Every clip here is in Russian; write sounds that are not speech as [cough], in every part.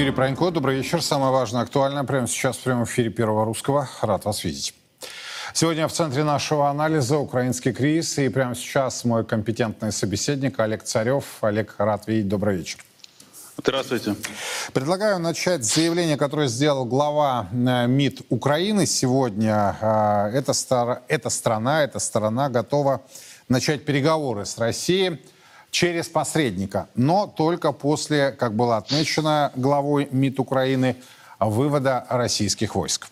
Юрий Пронько. Добрый вечер. Самое важное, актуальное прямо сейчас в прямом эфире Первого Русского. Рад вас видеть. Сегодня в центре нашего анализа украинский кризис. И прямо сейчас мой компетентный собеседник Олег Царев. Олег, рад видеть. Добрый вечер. Здравствуйте. Предлагаю начать с заявления, которое сделал глава э, МИД Украины сегодня. Э, эта, стар... эта страна, эта сторона готова начать переговоры с Россией через посредника, но только после, как было отмечено главой МИД Украины, вывода российских войск.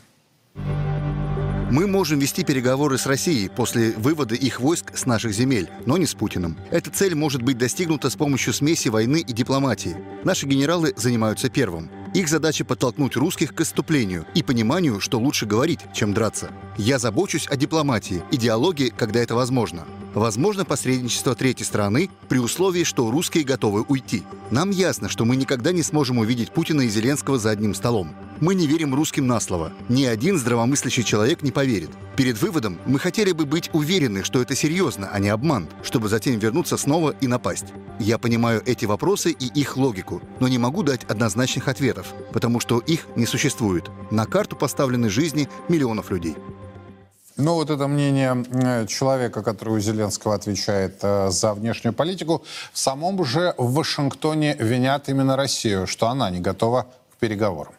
Мы можем вести переговоры с Россией после вывода их войск с наших земель, но не с Путиным. Эта цель может быть достигнута с помощью смеси войны и дипломатии. Наши генералы занимаются первым. Их задача подтолкнуть русских к отступлению и пониманию, что лучше говорить, чем драться. Я забочусь о дипломатии и диалоге, когда это возможно. Возможно посредничество третьей страны при условии, что русские готовы уйти. Нам ясно, что мы никогда не сможем увидеть Путина и Зеленского за одним столом. Мы не верим русским на слово. Ни один здравомыслящий человек не поверит. Перед выводом мы хотели бы быть уверены, что это серьезно, а не обман, чтобы затем вернуться снова и напасть. Я понимаю эти вопросы и их логику, но не могу дать однозначных ответов, потому что их не существует. На карту поставлены жизни миллионов людей. Ну, вот это мнение э, человека, который у Зеленского отвечает э, за внешнюю политику. В самом же Вашингтоне винят именно Россию, что она не готова к переговорам.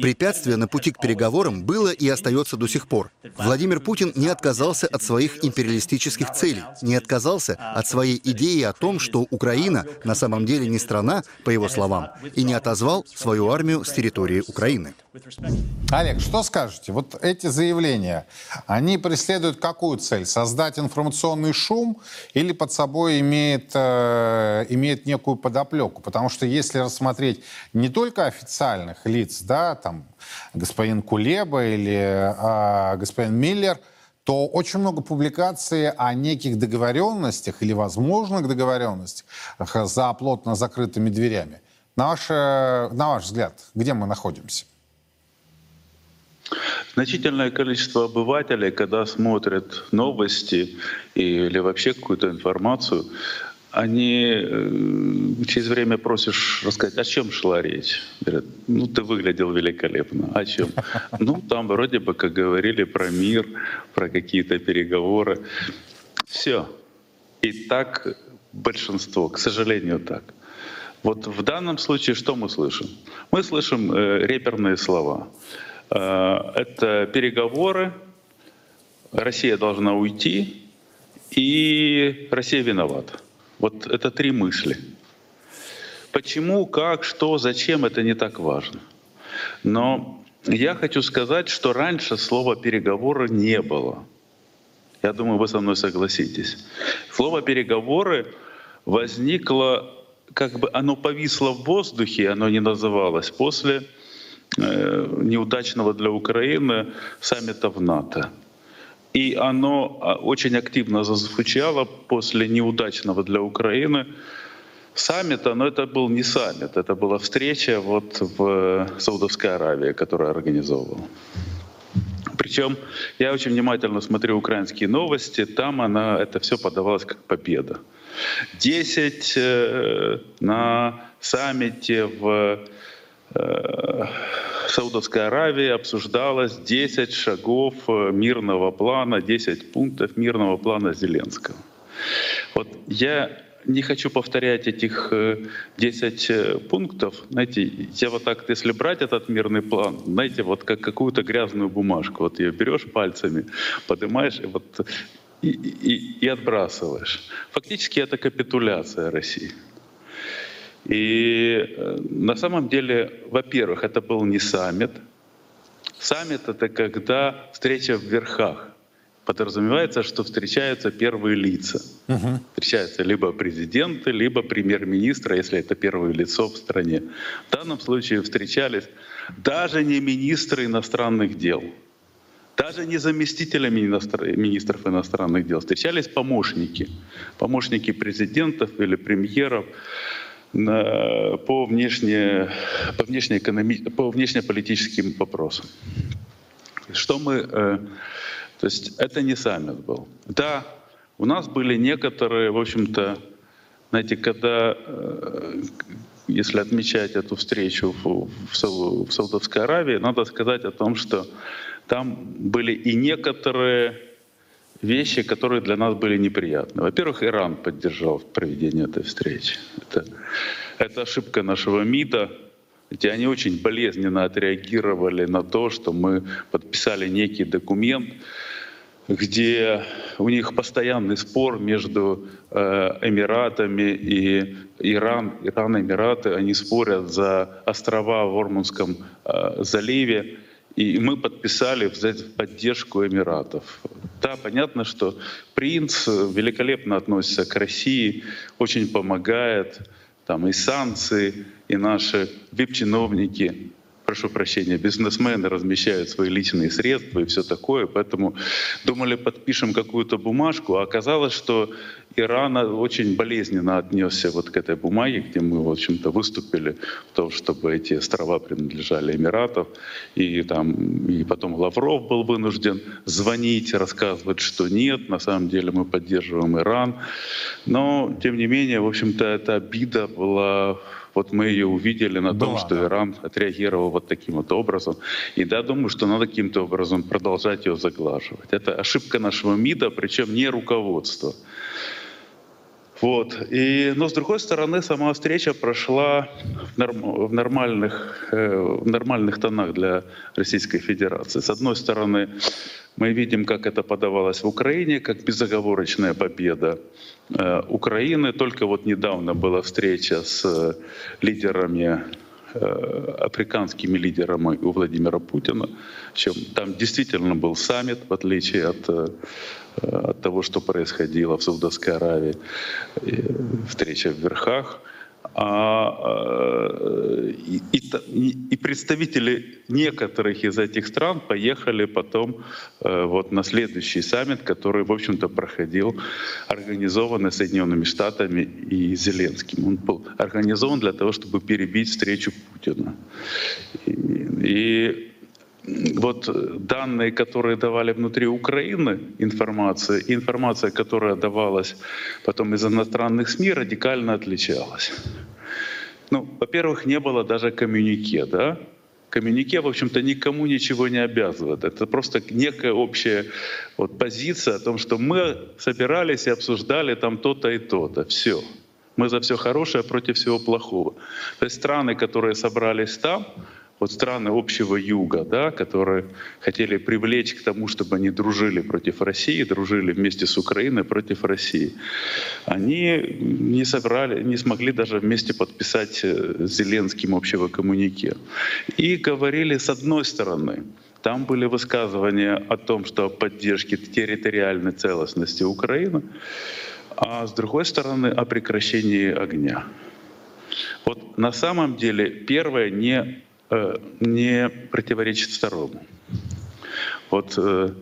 Препятствие на пути к переговорам было и остается до сих пор. Владимир Путин не отказался от своих империалистических целей, не отказался от своей идеи о том, что Украина на самом деле не страна, по его словам, и не отозвал свою армию с территории Украины. Олег, что скажете? Вот эти заявления, они преследуют какую цель? Создать информационный шум или под собой имеет, э, имеет некую подоплеку? Потому что если рассмотреть не только официальных лиц, да, там господин Кулеба или э, господин Миллер, то очень много публикаций о неких договоренностях или возможных договоренностях за плотно закрытыми дверями. На ваш, на ваш взгляд, где мы находимся? Значительное количество обывателей, когда смотрят новости или вообще какую-то информацию, они э, через время просишь рассказать, о чем шла речь. Говорят, ну ты выглядел великолепно. О чем? [laughs] Ну там вроде бы как говорили про мир, про какие-то переговоры. Все. И так большинство, к сожалению, так. Вот в данном случае что мы слышим? Мы слышим э, реперные слова. Э, это переговоры, Россия должна уйти, и Россия виновата. Вот это три мысли. Почему, как, что, зачем, это не так важно. Но я хочу сказать, что раньше слова «переговоры» не было. Я думаю, вы со мной согласитесь. Слово «переговоры» возникло, как бы оно повисло в воздухе, оно не называлось, после Э, неудачного для Украины саммита в НАТО. И оно а, очень активно зазвучало после неудачного для Украины саммита, но это был не саммит, это была встреча вот в Саудовской Аравии, которая организовывала. Причем я очень внимательно смотрю украинские новости, там она, это все подавалось как победа. Десять э, на саммите в Саудовской Аравии обсуждалось 10 шагов э, мирного плана, 10 пунктов мирного плана Зеленского. Вот я не хочу повторять этих 10 э, пунктов. Знаете, я вот так, если брать этот мирный план, знаете, вот как какую-то грязную бумажку, вот ее берешь пальцами, поднимаешь и вот и, и, и отбрасываешь. Фактически это капитуляция России. И э, на самом деле, во-первых, это был не саммит. Саммит — это когда встреча в верхах. Подразумевается, что встречаются первые лица. Угу. Встречаются либо президенты, либо премьер-министр, если это первое лицо в стране. В данном случае встречались даже не министры иностранных дел, даже не заместителями министров иностранных дел. Встречались помощники, помощники президентов или премьеров по, внешне, по, внешнеэкономи, по внешнеполитическим вопросам. Что мы... Э, то есть это не саммит был. Да, у нас были некоторые, в общем-то, знаете, когда э, если отмечать эту встречу в, в, в Саудовской Аравии, надо сказать о том, что там были и некоторые вещи, которые для нас были неприятны. Во-первых, Иран поддержал проведение этой встречи. Это, это ошибка нашего МИДа, где они очень болезненно отреагировали на то, что мы подписали некий документ, где у них постоянный спор между э, Эмиратами и Иран. Иран и Эмираты, они спорят за острова в Ормунском э, заливе. И мы подписали взять поддержку Эмиратов. Да, понятно, что принц великолепно относится к России, очень помогает. Там и санкции, и наши вип-чиновники прошу прощения, бизнесмены размещают свои личные средства и все такое, поэтому думали, подпишем какую-то бумажку, а оказалось, что Иран очень болезненно отнесся вот к этой бумаге, где мы, в общем-то, выступили в том, чтобы эти острова принадлежали Эмиратов, и там, и потом Лавров был вынужден звонить, рассказывать, что нет, на самом деле мы поддерживаем Иран, но, тем не менее, в общем-то, эта обида была вот мы ее увидели на том, что да. Иран отреагировал вот таким вот образом. И да, думаю, что надо каким-то образом продолжать ее заглаживать. Это ошибка нашего МИДа, причем не руководства. Вот. И, но с другой стороны, сама встреча прошла в, норм, в, нормальных, э, в нормальных тонах для Российской Федерации. С одной стороны, мы видим, как это подавалось в Украине, как безоговорочная победа э, Украины. Только вот недавно была встреча с э, лидерами африканскими лидерами у Владимира Путина. Чем там действительно был саммит, в отличие от, от того, что происходило в Саудовской Аравии. Встреча в верхах и, и, и представители некоторых из этих стран поехали потом э, вот на следующий саммит, который, в общем-то, проходил, организованный Соединенными Штатами и Зеленским. Он был организован для того, чтобы перебить встречу Путина. И, и вот данные, которые давали внутри Украины, информация, информация, которая давалась потом из иностранных СМИ, радикально отличалась. Ну, во-первых, не было даже коммюнике, да? Коммюнике, в общем-то, никому ничего не обязывает. Это просто некая общая вот позиция о том, что мы собирались и обсуждали там то-то и то-то. Все. Мы за все хорошее против всего плохого. То есть страны, которые собрались там, вот страны общего юга, да, которые хотели привлечь к тому, чтобы они дружили против России, дружили вместе с Украиной против России, они не собрали, не смогли даже вместе подписать э, Зеленским общего коммунике. И говорили с одной стороны, там были высказывания о том, что о поддержке территориальной целостности Украины, а с другой стороны о прекращении огня. Вот на самом деле первое не не противоречит второму. Вот э,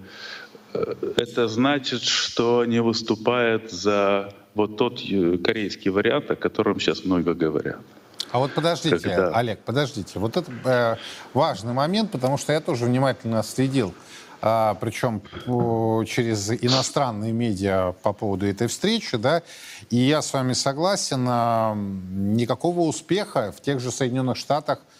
э, это значит, что они выступают за вот тот корейский вариант, о котором сейчас много говорят. А вот подождите, Когда... Олег, подождите. Вот это э, важный момент, потому что я тоже внимательно следил, а, причем по, через иностранные медиа по поводу этой встречи, да, и я с вами согласен, а, никакого успеха в тех же Соединенных Штатах э,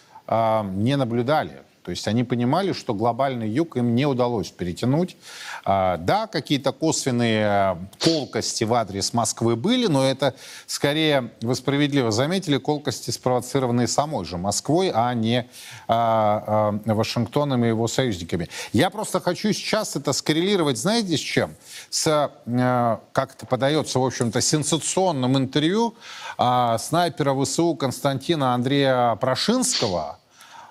не наблюдали. То есть они понимали, что глобальный юг им не удалось перетянуть. А, да, какие-то косвенные колкости в адрес Москвы были, но это скорее, вы справедливо заметили, колкости, спровоцированные самой же Москвой, а не а, а, Вашингтоном и его союзниками. Я просто хочу сейчас это скоррелировать, знаете, с чем? С, а, как это подается, в общем-то, сенсационным интервью а, снайпера ВСУ Константина Андрея Прошинского –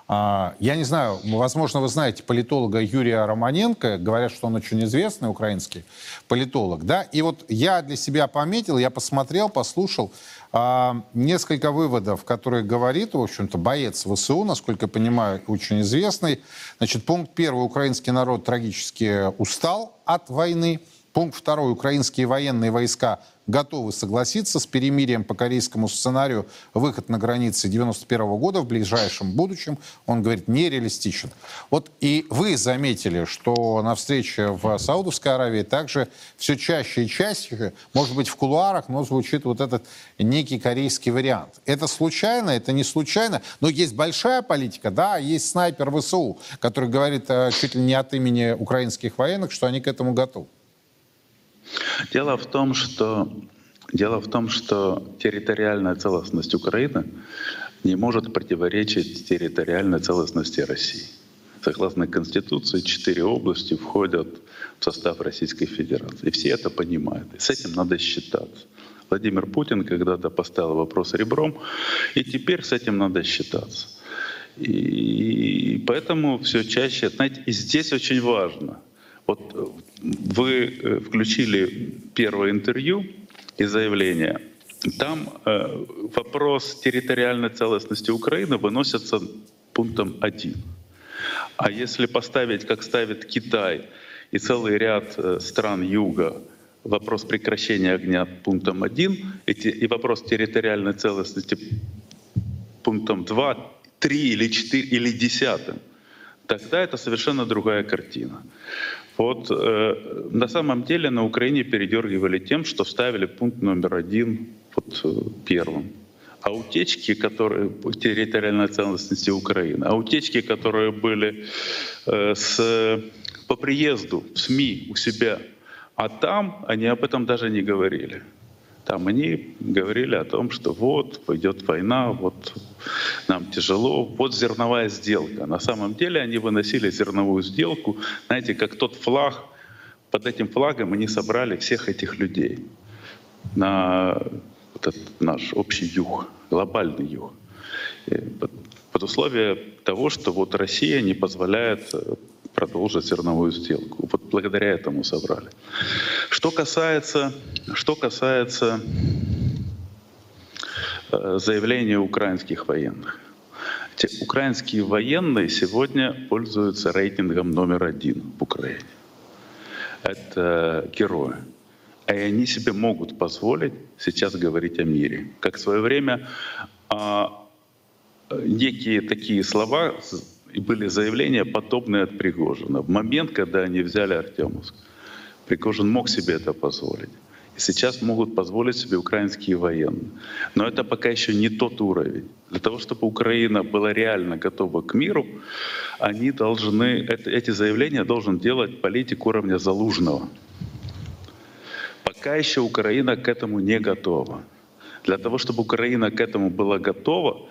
я не знаю, возможно, вы знаете политолога Юрия Романенко. Говорят, что он очень известный украинский политолог. Да? И вот я для себя пометил, я посмотрел, послушал а, несколько выводов, которые говорит, в общем-то, боец ВСУ, насколько я понимаю, очень известный. Значит, пункт первый. Украинский народ трагически устал от войны. Пункт второй. Украинские военные войска готовы согласиться с перемирием по корейскому сценарию. Выход на границе 91 года в ближайшем будущем, он говорит, нереалистичен. Вот и вы заметили, что на встрече в Саудовской Аравии также все чаще и чаще, может быть, в кулуарах, но звучит вот этот некий корейский вариант. Это случайно, это не случайно, но есть большая политика, да, есть снайпер ВСУ, который говорит э, чуть ли не от имени украинских военных, что они к этому готовы. Дело в том, что Дело в том, что территориальная целостность Украины не может противоречить территориальной целостности России. Согласно Конституции, четыре области входят в состав Российской Федерации. И все это понимают. И с этим надо считаться. Владимир Путин когда-то поставил вопрос ребром, и теперь с этим надо считаться. И поэтому все чаще, знаете, и здесь очень важно — вот э, вы э, включили первое интервью и заявление. Там э, вопрос территориальной целостности Украины выносится пунктом один. А если поставить, как ставит Китай и целый ряд стран Юга, вопрос прекращения огня пунктом один эти, и вопрос территориальной целостности пунктом два, три или четыре или десятым, тогда это совершенно другая картина. Вот э, на самом деле на Украине передергивали тем, что вставили пункт номер один вот, э, первым. А утечки, которые территориальной целостности Украины, а утечки, которые были э, с, по приезду в СМИ у себя, а там они об этом даже не говорили. Там они говорили о том, что вот пойдет война, вот нам тяжело, вот зерновая сделка. На самом деле они выносили зерновую сделку, знаете, как тот флаг, под этим флагом они собрали всех этих людей на вот этот наш общий юг, глобальный юг. Под, условие того, что вот Россия не позволяет э, продолжить зерновую сделку. Вот благодаря этому собрали. Что касается, что касается э, заявления украинских военных. Те украинские военные сегодня пользуются рейтингом номер один в Украине. Это герои. И они себе могут позволить сейчас говорить о мире. Как в свое время а, некие такие слова и были заявления, подобные от Пригожина. В момент, когда они взяли Артемовск, Пригожин мог себе это позволить. И сейчас могут позволить себе украинские военные. Но это пока еще не тот уровень. Для того, чтобы Украина была реально готова к миру, они должны, эти заявления должен делать политик уровня Залужного. Пока еще Украина к этому не готова. Для того, чтобы Украина к этому была готова,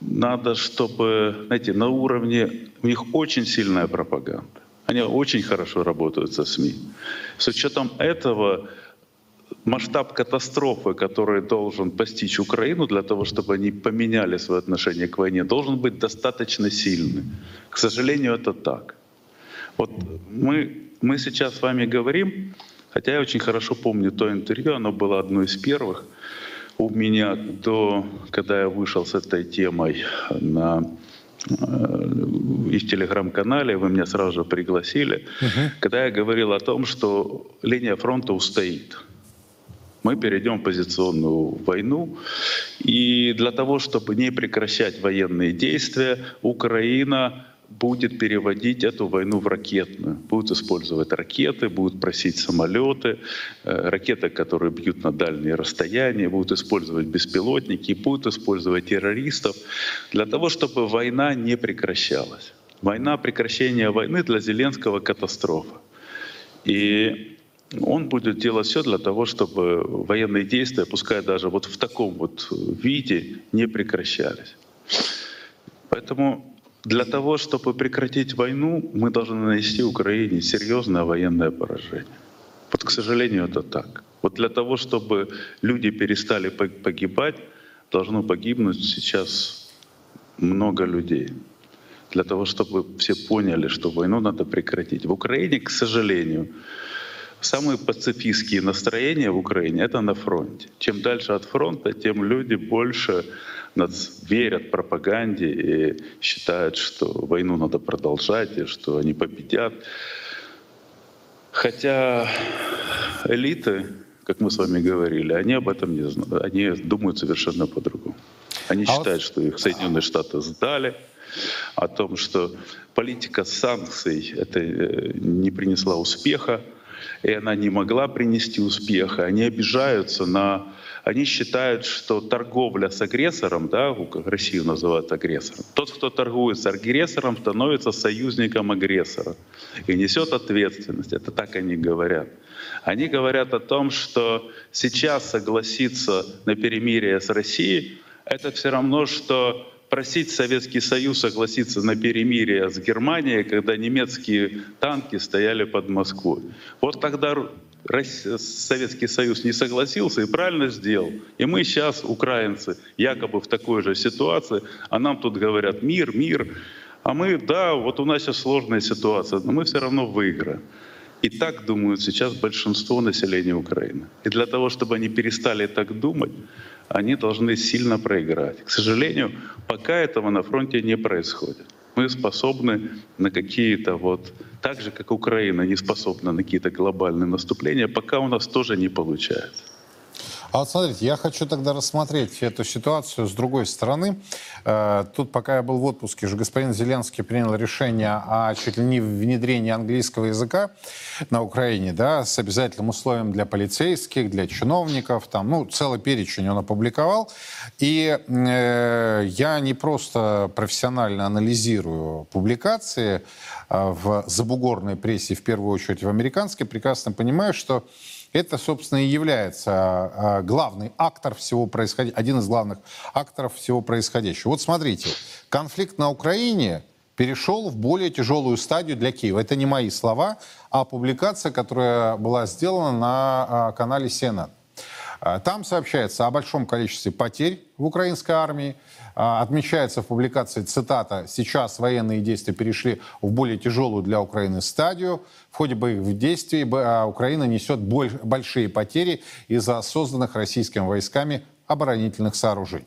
надо, чтобы, знаете, на уровне, у них очень сильная пропаганда. Они очень хорошо работают со СМИ. С учетом этого масштаб катастрофы, который должен постичь Украину для того, чтобы они поменяли свое отношение к войне, должен быть достаточно сильный. К сожалению, это так. Вот мы, мы сейчас с вами говорим, хотя я очень хорошо помню то интервью, оно было одно из первых — у меня до, когда я вышел с этой темой на э, и в телеграм-канале, вы меня сразу же пригласили, угу. когда я говорил о том, что линия фронта устоит. Мы перейдем в позиционную войну. И для того, чтобы не прекращать военные действия, Украина будет переводить эту войну в ракетную. Будут использовать ракеты, будут просить самолеты, э, ракеты, которые бьют на дальние расстояния, будут использовать беспилотники, будут использовать террористов для того, чтобы война не прекращалась. Война, прекращение войны для Зеленского катастрофа. И он будет делать все для того, чтобы военные действия, пускай даже вот в таком вот виде, не прекращались. Поэтому для того, чтобы прекратить войну, мы должны нанести Украине серьезное военное поражение. Вот, к сожалению, это так. Вот для того, чтобы люди перестали погибать, должно погибнуть сейчас много людей. Для того, чтобы все поняли, что войну надо прекратить. В Украине, к сожалению, самые пацифистские настроения в Украине — это на фронте. Чем дальше от фронта, тем люди больше верят пропаганде и считают, что войну надо продолжать и что они победят. Хотя элиты, как мы с вами говорили, они об этом не знают. Они думают совершенно по-другому. Они а считают, вот... что их Соединенные Штаты сдали, о том, что политика санкций это э, не принесла успеха, и она не могла принести успеха. Они обижаются на... Они считают, что торговля с агрессором, да, Россию называют агрессором, тот, кто торгует с агрессором, становится союзником агрессора и несет ответственность. Это так они говорят. Они говорят о том, что сейчас согласиться на перемирие с Россией — это все равно, что просить Советский Союз согласиться на перемирие с Германией, когда немецкие танки стояли под Москвой. Вот тогда Советский Союз не согласился и правильно сделал. И мы сейчас, украинцы, якобы в такой же ситуации, а нам тут говорят мир, мир. А мы, да, вот у нас сейчас сложная ситуация, но мы все равно выиграем. И так думают сейчас большинство населения Украины. И для того, чтобы они перестали так думать, они должны сильно проиграть. К сожалению, пока этого на фронте не происходит. Мы способны на какие-то вот, так же как Украина не способна на какие-то глобальные наступления, пока у нас тоже не получается. А вот смотрите, я хочу тогда рассмотреть эту ситуацию с другой стороны. Э, тут, пока я был в отпуске, же господин Зеленский принял решение о чуть ли не внедрении английского языка на Украине, да, с обязательным условием для полицейских, для чиновников, там, ну, целый перечень он опубликовал. И э, я не просто профессионально анализирую публикации э, в забугорной прессе, в первую очередь в американской, прекрасно понимаю, что это, собственно, и является а, главный актор всего происходящего, один из главных акторов всего происходящего. Вот смотрите, конфликт на Украине перешел в более тяжелую стадию для Киева. Это не мои слова, а публикация, которая была сделана на а, канале CNN. А, там сообщается о большом количестве потерь в украинской армии, а, отмечается в публикации цитата «Сейчас военные действия перешли в более тяжелую для Украины стадию. В ходе боевых действий а, Украина несет большие потери из-за созданных российскими войсками оборонительных сооружений».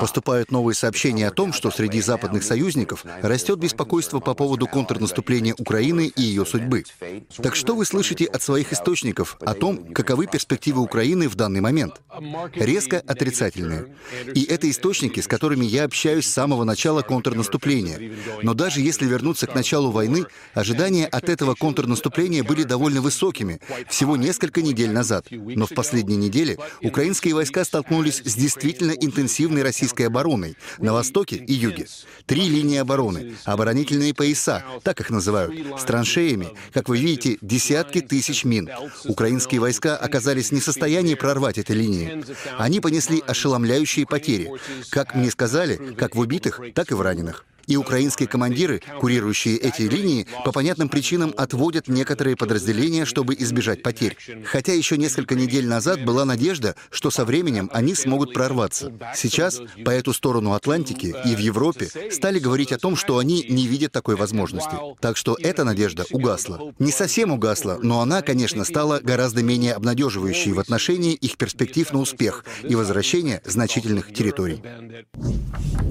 Поступают новые сообщения о том, что среди западных союзников растет беспокойство по поводу контрнаступления Украины и ее судьбы. Так что вы слышите от своих источников о том, каковы перспективы Украины в данный момент? Резко отрицательные. И это источники, с которыми я общаюсь с самого начала контрнаступления. Но даже если вернуться к началу войны, ожидания от этого контрнаступления были довольно высокими, всего несколько недель назад. Но в последние недели украинские войска столкнулись с действительно интенсивной российской обороной на востоке и юге. Три линии обороны, оборонительные пояса, так их называют, с траншеями, как вы видите, десятки тысяч мин. Украинские войска оказались не в состоянии прорвать эти линии. Они понесли ошеломляющие потери, как мне сказали, как в убитых, так и в раненых. И украинские командиры, курирующие эти линии, по понятным причинам отводят некоторые подразделения, чтобы избежать потерь. Хотя еще несколько недель назад была надежда, что со временем они смогут прорваться. Сейчас по эту сторону Атлантики и в Европе стали говорить о том, что они не видят такой возможности. Так что эта надежда угасла. Не совсем угасла, но она, конечно, стала гораздо менее обнадеживающей в отношении их перспектив на успех и возвращение значительных территорий.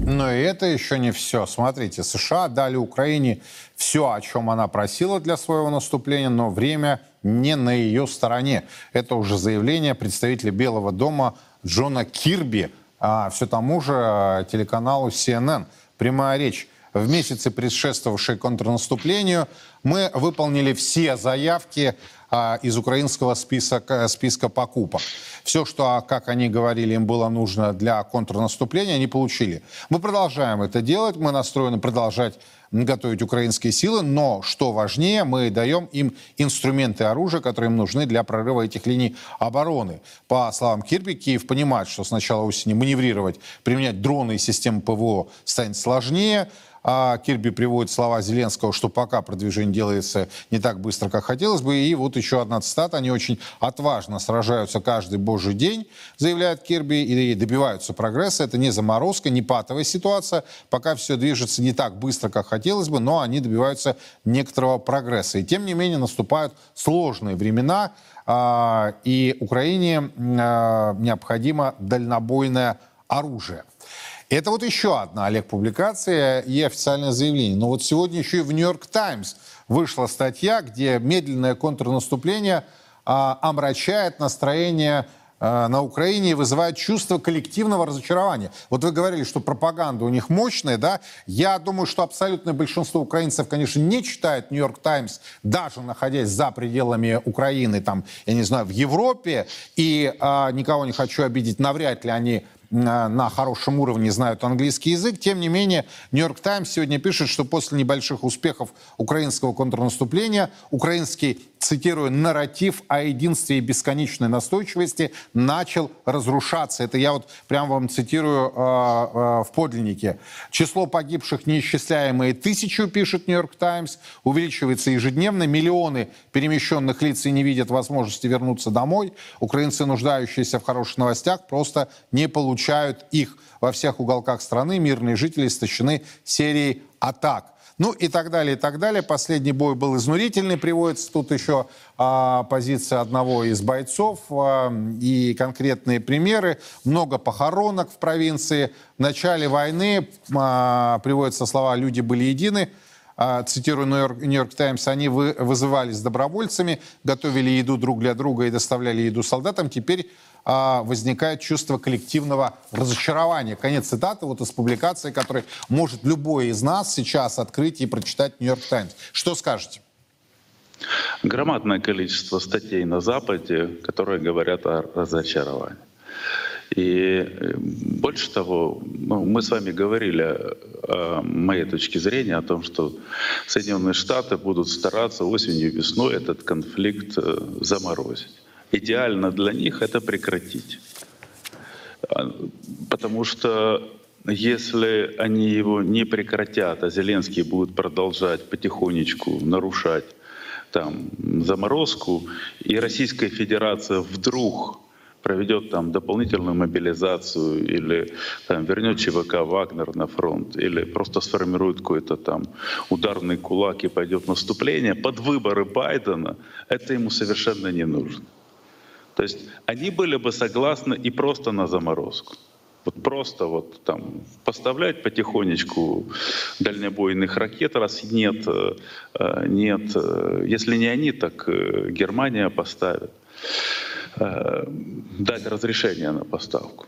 Но и это еще не все. Смотрите, США дали Украине все, о чем она просила для своего наступления, но время не на ее стороне. Это уже заявление представителя Белого дома Джона Кирби, а все тому же а, телеканалу CNN. Прямая речь. В месяце, предшествовавшей контрнаступлению, мы выполнили все заявки а, из украинского списка, списка покупок. Все, что, а, как они говорили, им было нужно для контрнаступления, они получили. Мы продолжаем это делать, мы настроены продолжать готовить украинские силы, но, что важнее, мы даем им инструменты оружия, которые им нужны для прорыва этих линий обороны. По словам Кирби, Киев понимает, что с начала осени маневрировать, применять дроны и системы ПВО станет сложнее, а Кирби приводит слова Зеленского, что пока продвижение делается не так быстро, как хотелось бы. И вот еще одна цитата. Они очень отважно сражаются каждый божий день, заявляет Кирби, и добиваются прогресса. Это не заморозка, не патовая ситуация. Пока все движется не так быстро, как хотелось бы, но они добиваются некоторого прогресса. И тем не менее наступают сложные времена, а, и Украине а, необходимо дальнобойное оружие. Это вот еще одна, Олег, публикация и официальное заявление. Но вот сегодня еще и в «Нью-Йорк Таймс» вышла статья, где медленное контрнаступление а, омрачает настроение а, на Украине вызывает чувство коллективного разочарования. Вот вы говорили, что пропаганда у них мощная, да? Я думаю, что абсолютное большинство украинцев, конечно, не читает «Нью-Йорк Таймс», даже находясь за пределами Украины, там, я не знаю, в Европе, и а, никого не хочу обидеть, навряд ли они на хорошем уровне знают английский язык. Тем не менее, Нью-Йорк Таймс сегодня пишет, что после небольших успехов украинского контрнаступления украинский цитирую, нарратив о единстве и бесконечной настойчивости начал разрушаться. Это я вот прям вам цитирую э, э, в подлиннике. Число погибших неисчисляемые тысячу, пишет Нью-Йорк Таймс, увеличивается ежедневно. Миллионы перемещенных лиц и не видят возможности вернуться домой. Украинцы, нуждающиеся в хороших новостях, просто не получают их. Во всех уголках страны мирные жители истощены серией атак. Ну и так далее, и так далее. Последний бой был изнурительный. Приводится тут еще а, позиция одного из бойцов а, и конкретные примеры. Много похоронок в провинции. В начале войны а, приводятся слова «люди были едины». А, цитирую Нью-Йорк Таймс, они вы, вызывались добровольцами, готовили еду друг для друга и доставляли еду солдатам. Теперь а, возникает чувство коллективного разочарования. Конец цитаты вот из публикации, который может любой из нас сейчас открыть и прочитать Нью-Йорк Таймс. Что скажете? Громадное количество статей на Западе, которые говорят о разочаровании. И э, больше того, ну, мы с вами говорили о моей точке зрения о том, что Соединенные Штаты будут стараться осенью и весной этот конфликт э, заморозить идеально для них это прекратить. А, потому что если они его не прекратят, а Зеленский будет продолжать потихонечку нарушать там заморозку, и Российская Федерация вдруг проведет там дополнительную мобилизацию или там, вернет ЧВК Вагнер на фронт или просто сформирует какой-то там ударный кулак и пойдет наступление, под выборы Байдена это ему совершенно не нужно. То есть они были бы согласны и просто на заморозку. Вот просто вот там поставлять потихонечку дальнобойных ракет, раз нет, э, нет, э, если не они, так э, Германия поставит, дать разрешение на поставку.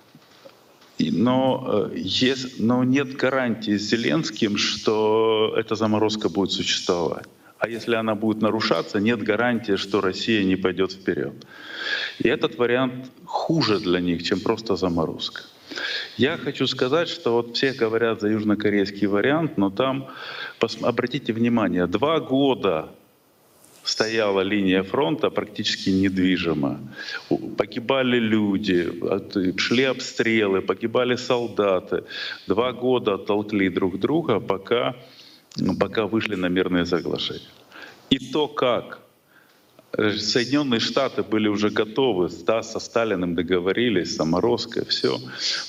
Но, есть, но нет гарантии с Зеленским, что эта заморозка будет существовать. А если она будет нарушаться, нет гарантии, что Россия не пойдет вперед. И этот вариант хуже для них, чем просто заморозка. Я хочу сказать, что вот все говорят за южнокорейский вариант, но там, обратите внимание, два года стояла линия фронта практически недвижима. Погибали люди, шли обстрелы, погибали солдаты. Два года толкли друг друга, пока, пока вышли на мирные соглашения. И то, как Соединенные Штаты были уже готовы, да, со Сталиным договорились, Саморозко, все.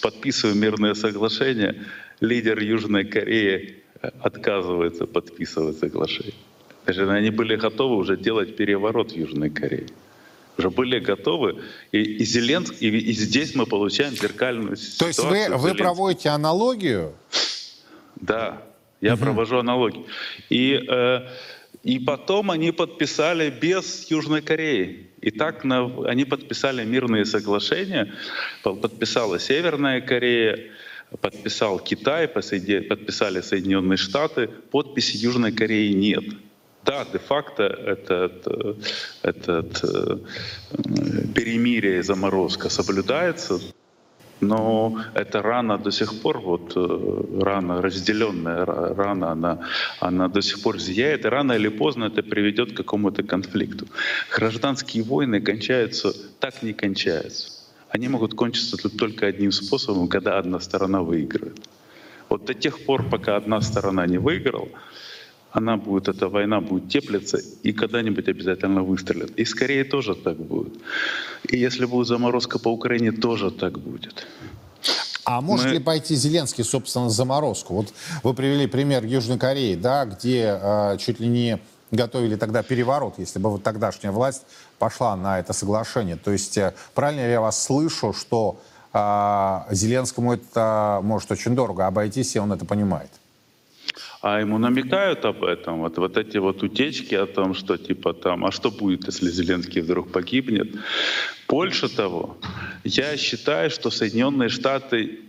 Подписывая мирное соглашение, лидер Южной Кореи э, отказывается подписывать соглашение. Даже они были готовы уже делать переворот в Южной Корее. Уже были готовы. И, и Зеленский, и, и здесь мы получаем зеркальную ситуацию. То есть вы, вы проводите аналогию? Да, я угу. провожу аналогию. И э, и потом они подписали без Южной Кореи. И так на, они подписали мирные соглашения. Подписала Северная Корея, подписал Китай, подписали Соединенные Штаты. Подписи Южной Кореи нет. Да, де-факто этот, этот э, перемирие заморозка соблюдается, но эта рана до сих пор, вот э, рана, разделенная рана, она, она до сих пор зияет, и рано или поздно это приведет к какому-то конфликту. Гражданские войны кончаются, так не кончаются. Они могут кончиться только одним способом, когда одна сторона выиграет. Вот до тех пор, пока одна сторона не выиграла, она будет, эта война будет теплиться и когда-нибудь обязательно выстрелит. И скорее тоже так будет. И если будет заморозка по Украине, тоже так будет. А может Мы... ли пойти Зеленский, собственно, заморозку? Вот вы привели пример Южной Кореи, да, где э, чуть ли не готовили тогда переворот, если бы вот тогдашняя власть пошла на это соглашение. То есть э, правильно я вас слышу, что э, Зеленскому это может очень дорого обойтись, и он это понимает? А ему намекают об этом, вот, вот эти вот утечки о том, что типа там, а что будет, если Зеленский вдруг погибнет. Больше того, я считаю, что Соединенные Штаты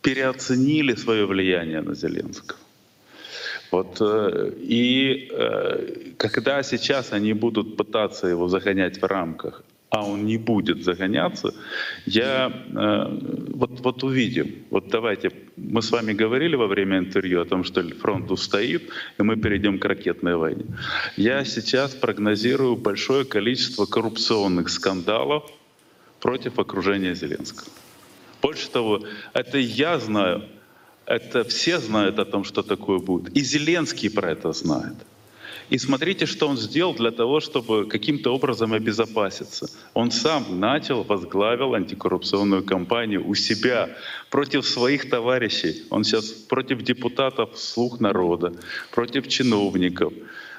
переоценили свое влияние на Зеленского. Вот, э, и э, когда сейчас они будут пытаться его загонять в рамках, а он не будет загоняться, я э, вот, вот увидим. Вот давайте, мы с вами говорили во время интервью о том, что фронт устоит, и мы перейдем к ракетной войне. Я сейчас прогнозирую большое количество коррупционных скандалов против окружения Зеленского. Больше того, это я знаю, это все знают о том, что такое будет. И Зеленский про это знает. И смотрите, что он сделал для того, чтобы каким-то образом обезопаситься. Он сам начал, возглавил антикоррупционную кампанию у себя против своих товарищей. Он сейчас против депутатов «Слух народа», против чиновников.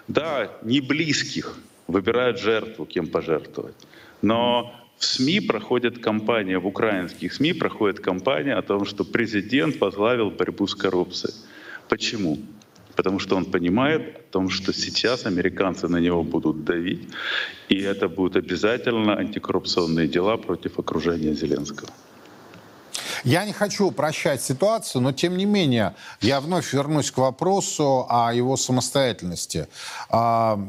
Да, не близких, выбирают жертву, кем пожертвовать. Но в СМИ проходит кампания, в украинских СМИ проходит кампания о том, что президент возглавил борьбу с коррупцией. Почему? Потому что он понимает о том, что сейчас американцы на него будут давить, и это будут обязательно антикоррупционные дела против окружения Зеленского. Я не хочу упрощать ситуацию, но тем не менее я вновь вернусь к вопросу о его самостоятельности. А,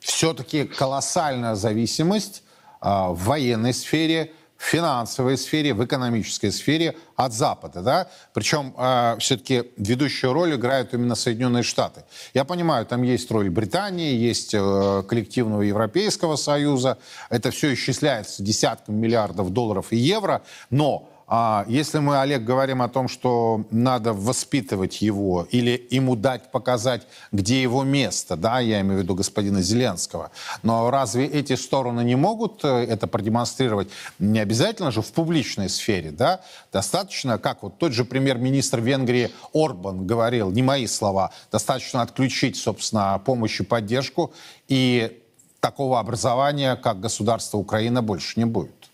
все-таки колоссальная зависимость а, в военной сфере, в финансовой сфере, в экономической сфере от Запада. Да? Причем э, все-таки ведущую роль играют именно Соединенные Штаты. Я понимаю, там есть роль Британии, есть э, коллективного Европейского Союза. Это все исчисляется десятками миллиардов долларов и евро. Но а если мы, Олег, говорим о том, что надо воспитывать его или ему дать показать, где его место, да, я имею в виду господина Зеленского, но разве эти стороны не могут э, это продемонстрировать? Не обязательно же в публичной сфере, да? Достаточно, как вот тот же премьер-министр Венгрии Орбан говорил, не мои слова, достаточно отключить, собственно, помощь и поддержку, и такого образования, как государство Украина, больше не будет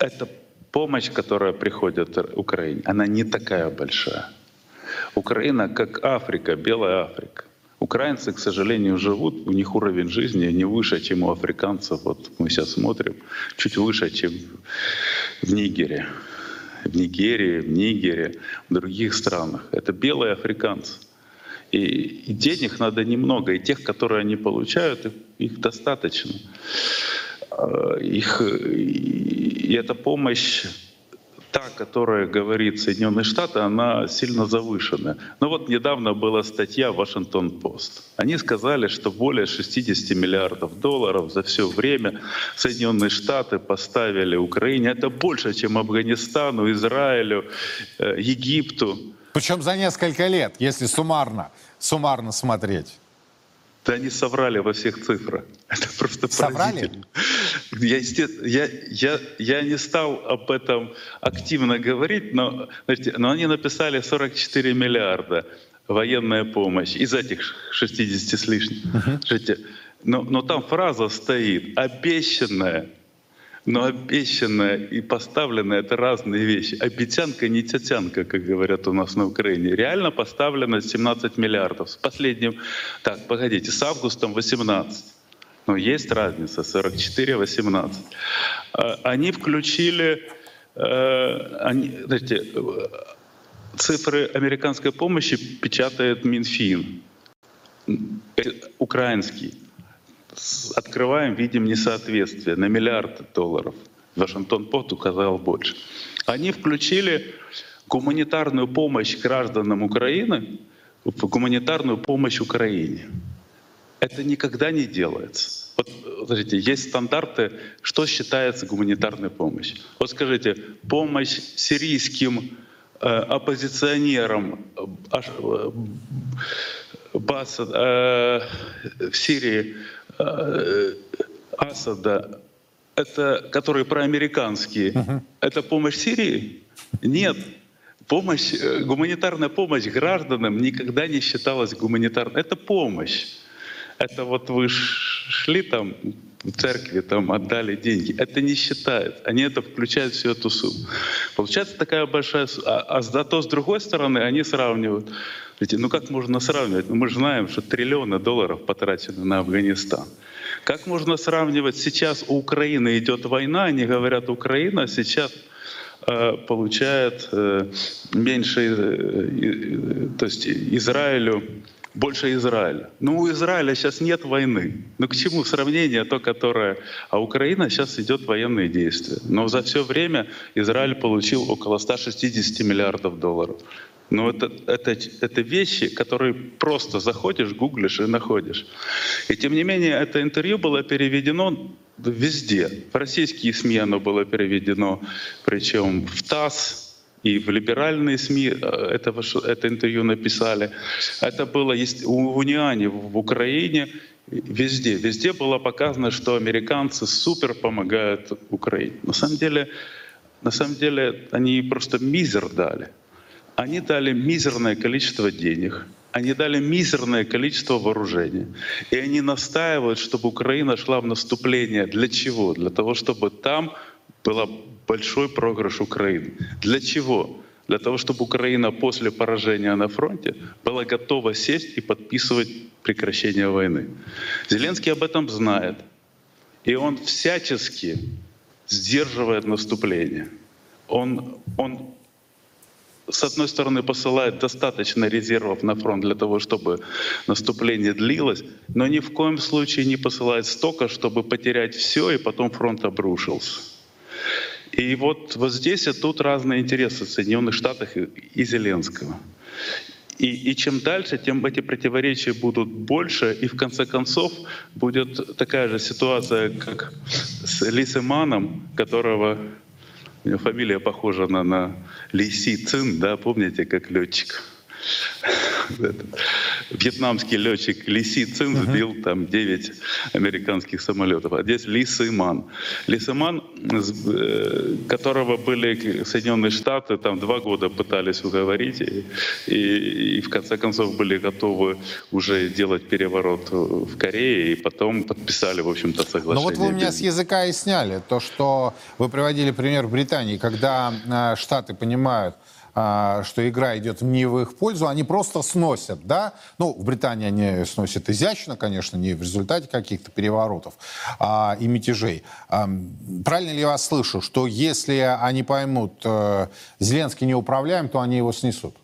эта помощь, которая приходит Украине, она не такая большая. Украина как Африка, белая Африка. Украинцы, к сожалению, живут, у них уровень жизни не выше, чем у африканцев. Вот мы сейчас смотрим, чуть выше, чем в Нигере. В Нигерии, в Нигере, в других странах. Это белые африканцы. И, и денег надо немного, и тех, которые они получают, их, их достаточно. А, их, и эта помощь та, которая говорит Соединенные Штаты, она сильно завышена. Но вот недавно была статья «Вашингтон-Пост». Они сказали, что более 60 миллиардов долларов за все время Соединенные Штаты поставили Украине. Это больше, чем Афганистану, Израилю, э, Египту. Причем за несколько лет, если суммарно, суммарно смотреть. Да они соврали во всех цифрах. [laughs] Это просто соврали? Я, я, я, я не стал об этом активно говорить, но, знаете, но они написали 44 миллиарда военная помощь из этих 60 с лишним. Uh-huh. Но, но там фраза стоит «обещанная но обещанное и поставленное — это разные вещи. Обещанка не тятянка, как говорят у нас на Украине. Реально поставлено 17 миллиардов. С последним... Так, погодите, с августом 18. Но есть разница, 44-18. А, они включили... Э, они, знаете, цифры американской помощи печатает Минфин, э, украинский открываем, видим несоответствие на миллиард долларов. Вашингтон-Пост указал больше. Они включили гуманитарную помощь гражданам Украины в гуманитарную помощь Украине. Это никогда не делается. Вот, смотрите, есть стандарты, что считается гуманитарной помощью. Вот скажите, помощь сирийским э, оппозиционерам э, э, Баса, э, в Сирии Асада, это, которые проамериканские, uh-huh. это помощь Сирии? Нет. Помощь, э, гуманитарная помощь гражданам никогда не считалась гуманитарной. Это помощь. Это вот вы шли там церкви там отдали деньги. Это не считает. Они это включают всю эту сумму. Получается такая большая... А, а зато с другой стороны они сравнивают. Ведь, ну как можно сравнивать? Ну, мы же знаем, что триллионы долларов потрачены на Афганистан. Как можно сравнивать? Сейчас у Украины идет война, они говорят, Украина сейчас э, получает э, меньше, э, то есть Израилю больше Израиля. Ну, у Израиля сейчас нет войны. Ну, к чему сравнение то, которое... А Украина сейчас идет военные действия. Но за все время Израиль получил около 160 миллиардов долларов. Но это, это, это вещи, которые просто заходишь, гуглишь и находишь. И тем не менее, это интервью было переведено везде. В российские СМИ оно было переведено, причем в ТАСС, и в либеральные СМИ э, это, это интервью написали. Это было в Униане в Украине, везде. Везде было показано, что американцы супер помогают Украине. На самом деле, на самом деле они просто мизер дали. Они дали мизерное количество денег, они дали мизерное количество вооружения. И они настаивают, чтобы Украина шла в наступление. Для чего? Для того, чтобы там был большой проигрыш Украины. Для чего? Для того, чтобы Украина после поражения на фронте была готова сесть и подписывать прекращение войны. Зеленский об этом знает. И он всячески сдерживает наступление. Он, он с одной стороны, посылает достаточно резервов на фронт для того, чтобы наступление длилось, но ни в коем случае не посылает столько, чтобы потерять все, и потом фронт обрушился. И вот, вот здесь и тут разные интересы Соединенных Штатов и, Зеленского. И, и чем дальше, тем эти противоречия будут больше, и в конце концов будет такая же ситуация, как с Лисеманом, которого у него фамилия похожа на, на Ли Си Цин, да, помните, как летчик вьетнамский летчик Ли Цин сбил там 9 американских самолетов. А здесь Ли Сыман. Ли Сыман, э, которого были Соединенные Штаты, там два года пытались уговорить, и, и, и в конце концов были готовы уже делать переворот в Корее, и потом подписали, в общем-то, соглашение. Ну вот вы у меня с языка и сняли то, что вы приводили пример Британии, когда э, Штаты понимают, что игра идет не в их пользу, они просто сносят, да? Ну, в Британии они сносят изящно, конечно, не в результате каких-то переворотов а, и мятежей. А, правильно ли я вас слышу, что если они поймут, а, Зеленский не управляем, то они его снесут?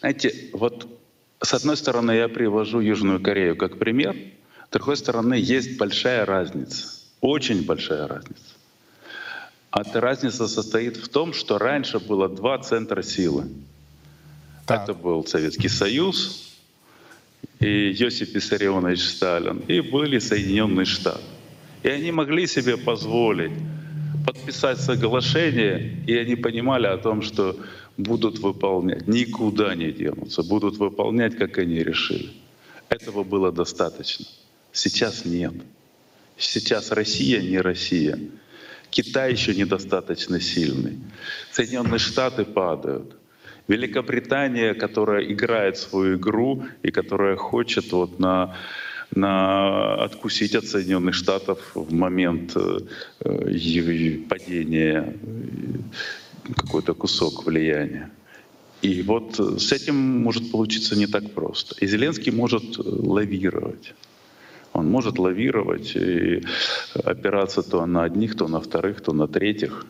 Знаете, вот с одной стороны я привожу Южную Корею как пример, с другой стороны есть большая разница, очень большая разница. А разница состоит в том, что раньше было два центра силы. Так. Это был Советский Союз и Йосиф Виссарионович Сталин, и были Соединенные Штаты. И они могли себе позволить подписать соглашение, и они понимали о том, что будут выполнять, никуда не денутся, будут выполнять, как они решили. Этого было достаточно. Сейчас нет. Сейчас Россия не Россия. Китай еще недостаточно сильный. Соединенные Штаты падают. Великобритания, которая играет свою игру и которая хочет вот на, на откусить от Соединенных Штатов в момент э, падения какой-то кусок влияния. И вот с этим может получиться не так просто. И Зеленский может лавировать. Он может лавировать и опираться то на одних, то на вторых, то на третьих.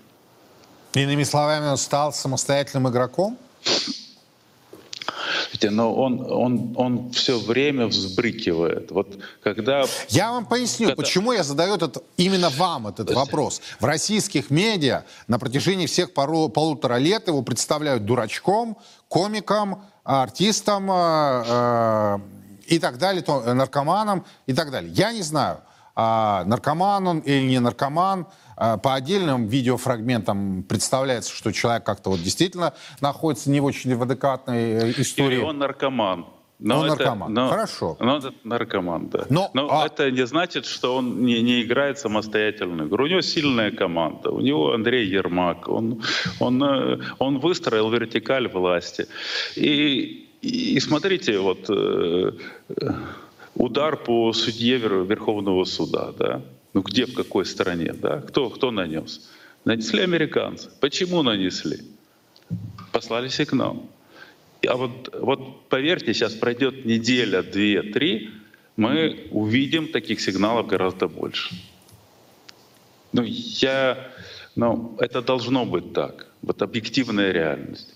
Иными словами, он стал самостоятельным игроком? но он, он, он все время взбрыкивает. Вот когда... Я вам поясню, когда... почему я задаю этот, именно вам этот вопрос. В российских медиа на протяжении всех пару, полутора лет его представляют дурачком, комиком, артистом, э, э и так далее, то, э, наркоманом и так далее. Я не знаю, а, наркоман он или не наркоман. А, по отдельным видеофрагментам представляется, что человек как-то вот действительно находится не в очень в адекватной э, истории. Или он наркоман. Но он это, наркоман. Но, Хорошо. Но это наркоман, да. Но, но а... это не значит, что он не, не играет самостоятельную игру. У него сильная команда. У него Андрей Ермак. Он, он, э, он выстроил вертикаль власти. И и, смотрите, вот э, удар по судье Верховного суда, да? Ну где, в какой стране, да? Кто, кто нанес? Нанесли американцы. Почему нанесли? Послали сигнал. А вот, вот поверьте, сейчас пройдет неделя, две, три, мы увидим таких сигналов гораздо больше. Ну, я, ну, это должно быть так. Вот объективная реальность.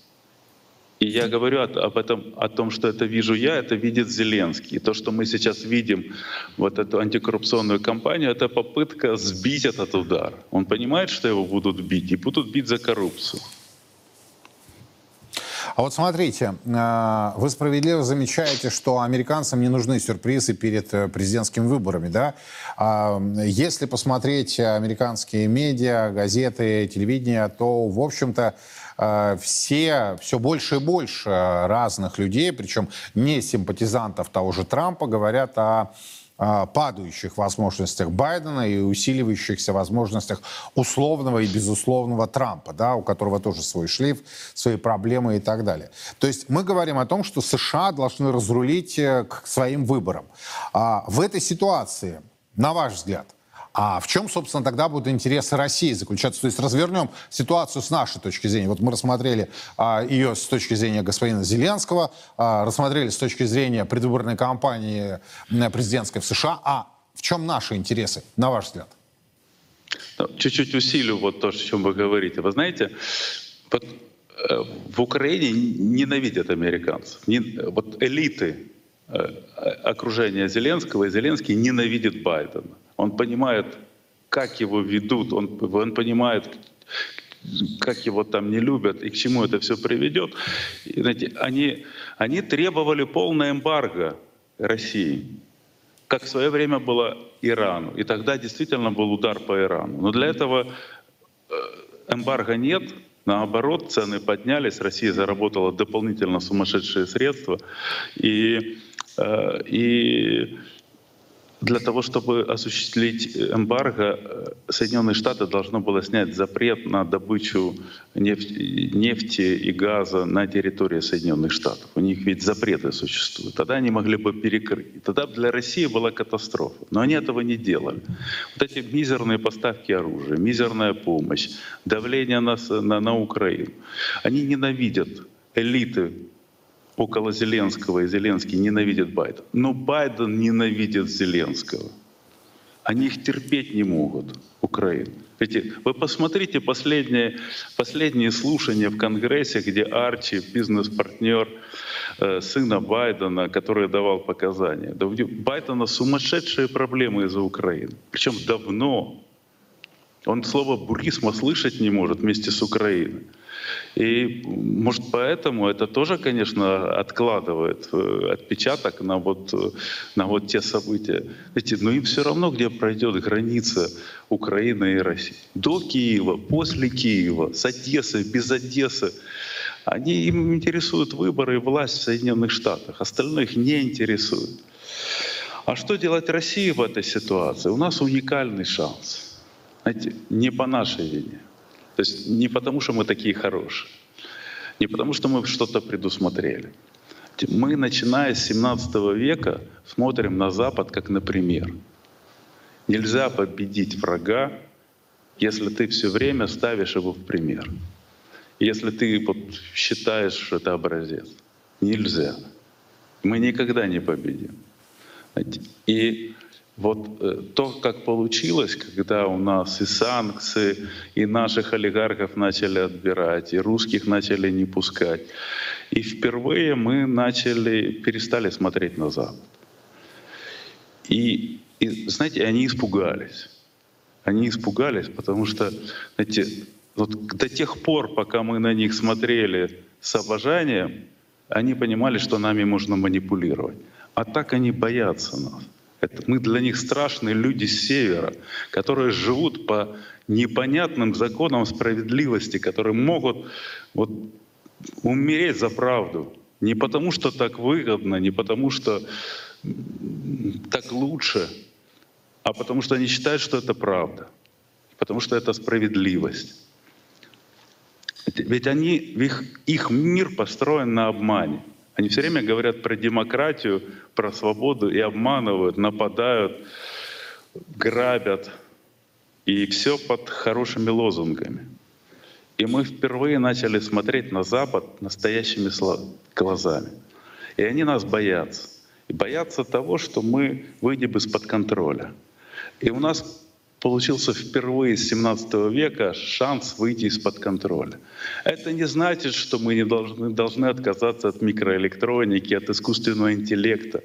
И я говорю об этом, о том, что это вижу я, это видит Зеленский. И то, что мы сейчас видим, вот эту антикоррупционную кампанию, это попытка сбить этот удар. Он понимает, что его будут бить, и будут бить за коррупцию. А вот смотрите, э, вы справедливо замечаете, что американцам не нужны сюрпризы перед э, президентскими выборами, да? А, если посмотреть американские медиа, газеты, телевидение, то, в общем-то, все, все больше и больше разных людей, причем не симпатизантов того же Трампа, говорят о падающих возможностях Байдена и усиливающихся возможностях условного и безусловного Трампа, да, у которого тоже свой шлейф, свои проблемы и так далее. То есть мы говорим о том, что США должны разрулить э, к своим выборам. А в этой ситуации, на ваш взгляд, а в чем, собственно, тогда будут интересы России заключаться? То есть развернем ситуацию с нашей точки зрения. Вот мы рассмотрели а, ее с точки зрения господина Зеленского, а, рассмотрели с точки зрения предвыборной кампании президентской в США. А в чем наши интересы, на ваш взгляд? Ну, чуть-чуть усилю вот то, о чем вы говорите. Вы знаете, э, в Украине ненавидят американцев. Вот элиты э, окружения Зеленского и Зеленский ненавидят Байдена. Он понимает, как его ведут, он, он понимает, как его там не любят и к чему это все приведет. И, знаете, они, они требовали полное эмбарго России, как в свое время было Ирану. И тогда действительно был удар по Ирану. Но для этого э, эмбарго нет, наоборот, цены поднялись, Россия заработала дополнительно сумасшедшие средства. И, э, и для того, чтобы осуществить эмбарго, э, Соединенные Штаты должны было снять запрет на добычу нефти, нефти и газа на территории Соединенных Штатов. У них ведь запреты существуют. Тогда они могли бы перекрыть. Тогда для России была катастрофа. Но они этого не делали. Вот эти мизерные поставки оружия, мизерная помощь, давление на, на, на Украину. Они ненавидят элиты около Зеленского, и Зеленский ненавидит Байдена. Но Байден ненавидит Зеленского. Они их терпеть не могут, Украину. Эти, вы посмотрите последние, последние слушания в Конгрессе, где Арчи, бизнес-партнер э, сына Байдена, который давал показания. Байдена сумасшедшие проблемы из-за Украины. Причем давно. Он слово «бурисма» слышать не может вместе с Украиной. И, может, поэтому это тоже, конечно, откладывает э, отпечаток на вот, на вот те события. Знаете, но им все равно, где пройдет граница Украины и России. До Киева, после Киева, с Одессы, без Одессы. Они, им интересуют выборы и власть в Соединенных Штатах. Остальных не интересует. А что делать России в этой ситуации? У нас уникальный шанс. Знаете, не по нашей вине. То есть не потому, что мы такие хорошие, не потому, что мы что-то предусмотрели. Мы, начиная с 17 века, смотрим на Запад как на пример. Нельзя победить врага, если ты все время ставишь его в пример. Если ты вот считаешь, что это образец. Нельзя. Мы никогда не победим. И вот э, то, как получилось, когда у нас и санкции, и наших олигархов начали отбирать, и русских начали не пускать. И впервые мы начали, перестали смотреть на Запад. И, и знаете, они испугались. Они испугались, потому что, знаете, вот до тех пор, пока мы на них смотрели с обожанием, они понимали, что нами можно манипулировать. А так они боятся нас. Это мы для них страшные люди с севера, которые живут по непонятным законам справедливости, которые могут вот, умереть за правду. Не потому, что так выгодно, не потому, что так лучше, а потому что они считают, что это правда, потому что это справедливость. Ведь они, их, их мир построен на обмане. Они все время говорят про демократию, про свободу и обманывают, нападают, грабят. И все под хорошими лозунгами. И мы впервые начали смотреть на Запад настоящими глазами. И они нас боятся. И боятся того, что мы выйдем из-под контроля. И у нас получился впервые с 17 века шанс выйти из-под контроля. Это не значит, что мы не должны, должны отказаться от микроэлектроники, от искусственного интеллекта.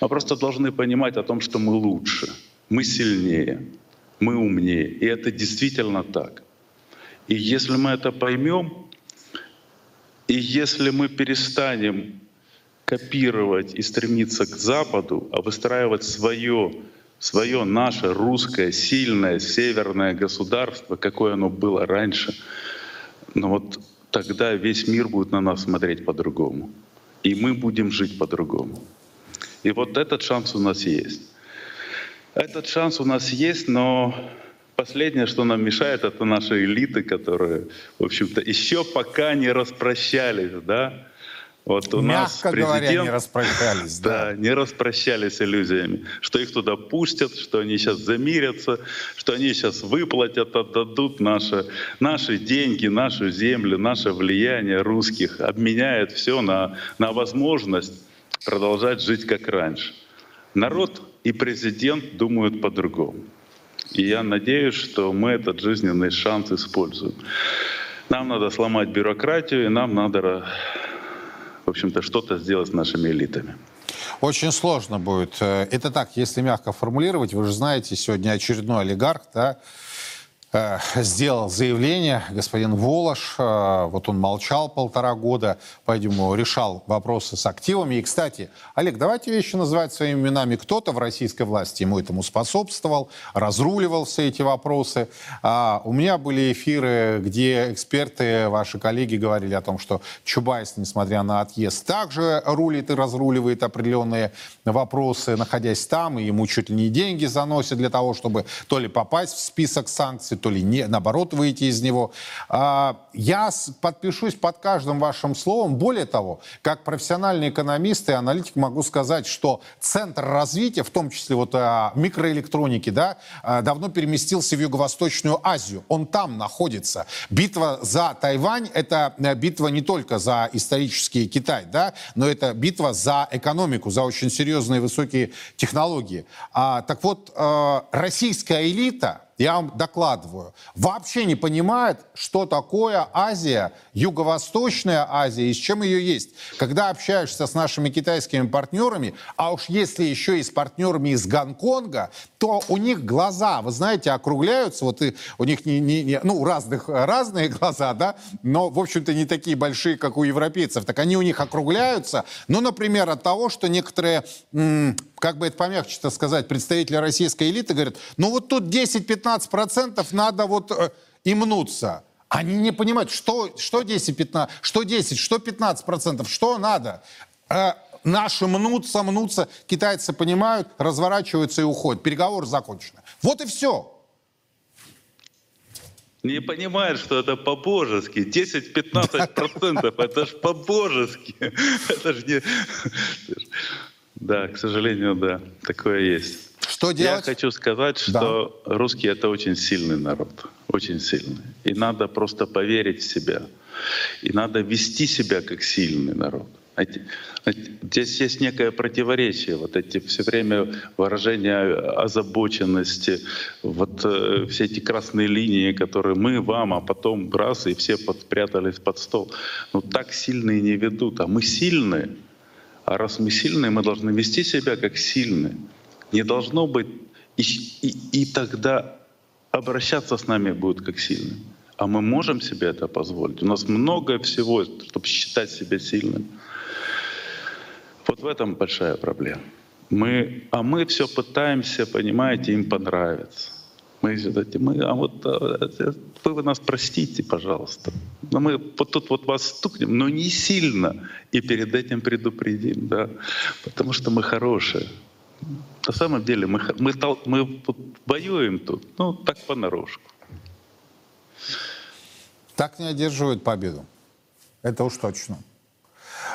Мы просто должны понимать о том, что мы лучше, мы сильнее, мы умнее. И это действительно так. И если мы это поймем, и если мы перестанем копировать и стремиться к Западу, а выстраивать свое свое наше русское сильное северное государство, какое оно было раньше, но вот тогда весь мир будет на нас смотреть по-другому. И мы будем жить по-другому. И вот этот шанс у нас есть. Этот шанс у нас есть, но последнее, что нам мешает, это наши элиты, которые, в общем-то, еще пока не распрощались, да, вот у Мягко нас президент, говоря, не распрощались. [laughs] Да. да, не распрощались иллюзиями, что их туда пустят, что они сейчас замирятся, что они сейчас выплатят, отдадут наши, наши деньги, нашу землю, наше влияние русских, обменяют все на, на возможность продолжать жить как раньше. Народ и президент думают по-другому. И я надеюсь, что мы этот жизненный шанс используем. Нам надо сломать бюрократию, и нам надо в общем-то, что-то сделать с нашими элитами. Очень сложно будет. Э, это так, если мягко формулировать, вы же знаете, сегодня очередной олигарх, да, сделал заявление, господин Волош, э, вот он молчал полтора года, по-видимому, решал вопросы с активами. И, кстати, Олег, давайте вещи называть своими именами. Кто-то в российской власти ему этому способствовал, разруливал все эти вопросы. А у меня были эфиры, где эксперты, ваши коллеги говорили о том, что Чубайс, несмотря на отъезд, также рулит и разруливает определенные вопросы, находясь там, и ему чуть ли не деньги заносят для того, чтобы то ли попасть в список санкций, то ли не, наоборот выйти из него. А, я подпишусь под каждым вашим словом. Более того, как профессиональный экономист и аналитик могу сказать, что центр развития, в том числе вот а, микроэлектроники, да, а, давно переместился в Юго-Восточную Азию. Он там находится. Битва за Тайвань — это э, битва не только за исторический Китай, да, но это битва за экономику, за очень серьезные высокие технологии. А, так вот, а, российская элита я вам докладываю, вообще не понимает, что такое Азия, Юго-Восточная Азия и с чем ее есть. Когда общаешься с нашими китайскими партнерами, а уж если еще и с партнерами из Гонконга, то у них глаза, вы знаете, округляются, вот и у них не, не, не ну, разных, разные глаза, да, но, в общем-то, не такие большие, как у европейцев, так они у них округляются, ну, например, от того, что некоторые, как бы это помягче-то сказать, представители российской элиты говорят, ну, вот тут 10-15 15% надо вот э, имнуться. Они не понимают, что, что 10, 15, что 10, что 15 процентов, что надо. Э, наши мнутся, мнутся, китайцы понимают, разворачиваются и уходят. Переговоры закончены. Вот и все. Не понимают, что это по-божески. 10-15 процентов, это ж по-божески. [laughs] Это ж не... Да, к сожалению, да, такое есть. Что делать? Я хочу сказать, что да. русские — это очень сильный народ, очень сильный. И надо просто поверить в себя. И надо вести себя как сильный народ. Здесь есть некое противоречие, вот эти все время выражения озабоченности, вот э, все эти красные линии, которые мы вам, а потом раз, и все подпрятались под стол. Ну так сильные не ведут, а мы сильные. А раз мы сильные, мы должны вести себя как сильные не должно быть, и, и, и тогда обращаться с нами будет как сильным. А мы можем себе это позволить. У нас много всего, чтобы считать себя сильным. Вот в этом большая проблема. Мы, а мы все пытаемся, понимаете, им понравиться. Мы, мы, а вот а, вы нас простите, пожалуйста. Но мы вот тут вот вас стукнем, но не сильно, и перед этим предупредим, да, потому что мы хорошие. На самом деле мы, мы, мы воюем тут, ну, так понарошку. Так не одерживают победу. Это уж точно.